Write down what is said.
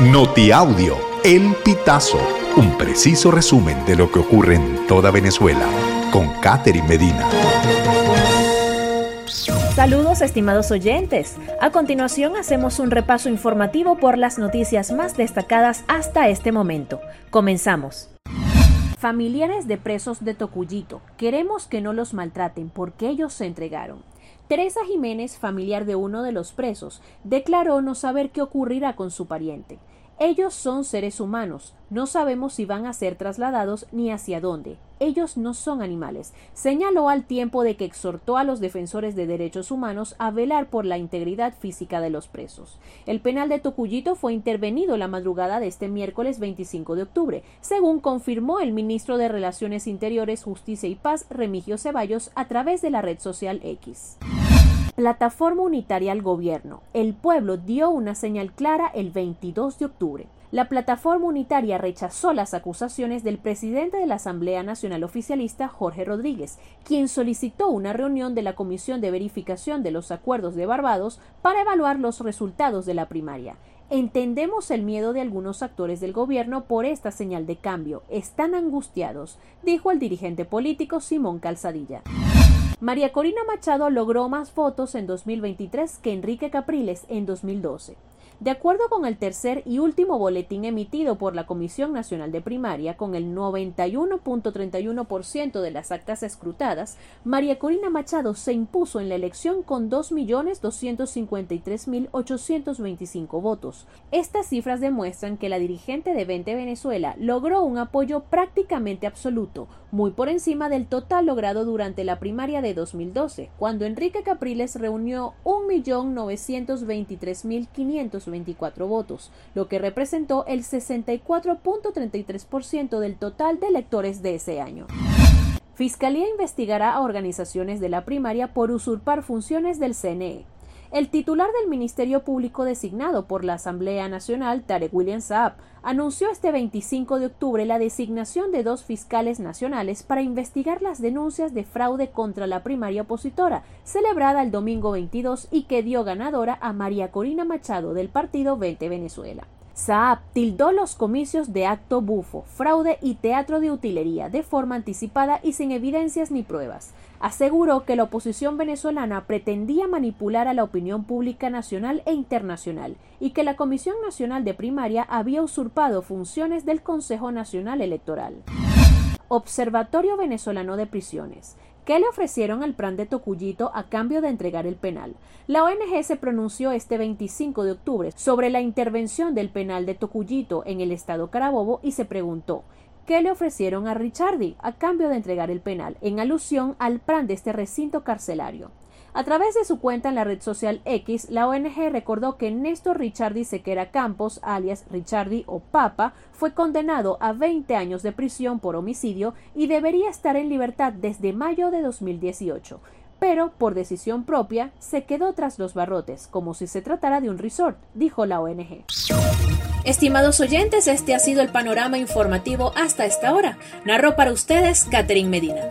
Notiaudio, El Pitazo, un preciso resumen de lo que ocurre en toda Venezuela, con Catherine Medina. Saludos estimados oyentes. A continuación hacemos un repaso informativo por las noticias más destacadas hasta este momento. Comenzamos. Familiares de presos de Tocuyito, queremos que no los maltraten porque ellos se entregaron. Teresa Jiménez, familiar de uno de los presos, declaró no saber qué ocurrirá con su pariente. Ellos son seres humanos, no sabemos si van a ser trasladados ni hacia dónde. Ellos no son animales. Señaló al tiempo de que exhortó a los defensores de derechos humanos a velar por la integridad física de los presos. El penal de Tocuyito fue intervenido la madrugada de este miércoles 25 de octubre, según confirmó el ministro de Relaciones Interiores, Justicia y Paz, Remigio Ceballos, a través de la red social X. Plataforma Unitaria al Gobierno. El pueblo dio una señal clara el 22 de octubre. La plataforma unitaria rechazó las acusaciones del presidente de la Asamblea Nacional Oficialista, Jorge Rodríguez, quien solicitó una reunión de la Comisión de Verificación de los Acuerdos de Barbados para evaluar los resultados de la primaria. Entendemos el miedo de algunos actores del gobierno por esta señal de cambio. Están angustiados, dijo el dirigente político Simón Calzadilla. María Corina Machado logró más votos en 2023 que Enrique Capriles en 2012. De acuerdo con el tercer y último boletín emitido por la Comisión Nacional de Primaria, con el 91.31% de las actas escrutadas, María Corina Machado se impuso en la elección con 2.253.825 votos. Estas cifras demuestran que la dirigente de 20 Venezuela logró un apoyo prácticamente absoluto, muy por encima del total logrado durante la primaria de 2012, cuando Enrique Capriles reunió 1.923.500 24 votos, lo que representó el 64.33% del total de electores de ese año. Fiscalía investigará a organizaciones de la primaria por usurpar funciones del CNE. El titular del Ministerio Público designado por la Asamblea Nacional, Tarek William Saab, anunció este 25 de octubre la designación de dos fiscales nacionales para investigar las denuncias de fraude contra la primaria opositora, celebrada el domingo 22 y que dio ganadora a María Corina Machado del partido 20 Venezuela. Saab tildó los comicios de acto bufo, fraude y teatro de utilería de forma anticipada y sin evidencias ni pruebas. Aseguró que la oposición venezolana pretendía manipular a la opinión pública nacional e internacional y que la Comisión Nacional de Primaria había usurpado funciones del Consejo Nacional Electoral. Observatorio Venezolano de Prisiones. ¿Qué le ofrecieron al plan de Tocuyito a cambio de entregar el penal? La ONG se pronunció este 25 de octubre sobre la intervención del penal de Tocuyito en el estado Carabobo y se preguntó ¿Qué le ofrecieron a Richardi a cambio de entregar el penal, en alusión al plan de este recinto carcelario. A través de su cuenta en la red social X, la ONG recordó que Néstor Richardi Sequera Campos, alias Richardi o Papa, fue condenado a 20 años de prisión por homicidio y debería estar en libertad desde mayo de 2018 pero por decisión propia se quedó tras los barrotes, como si se tratara de un resort, dijo la ONG. Estimados oyentes, este ha sido el panorama informativo hasta esta hora. Narró para ustedes Catherine Medina.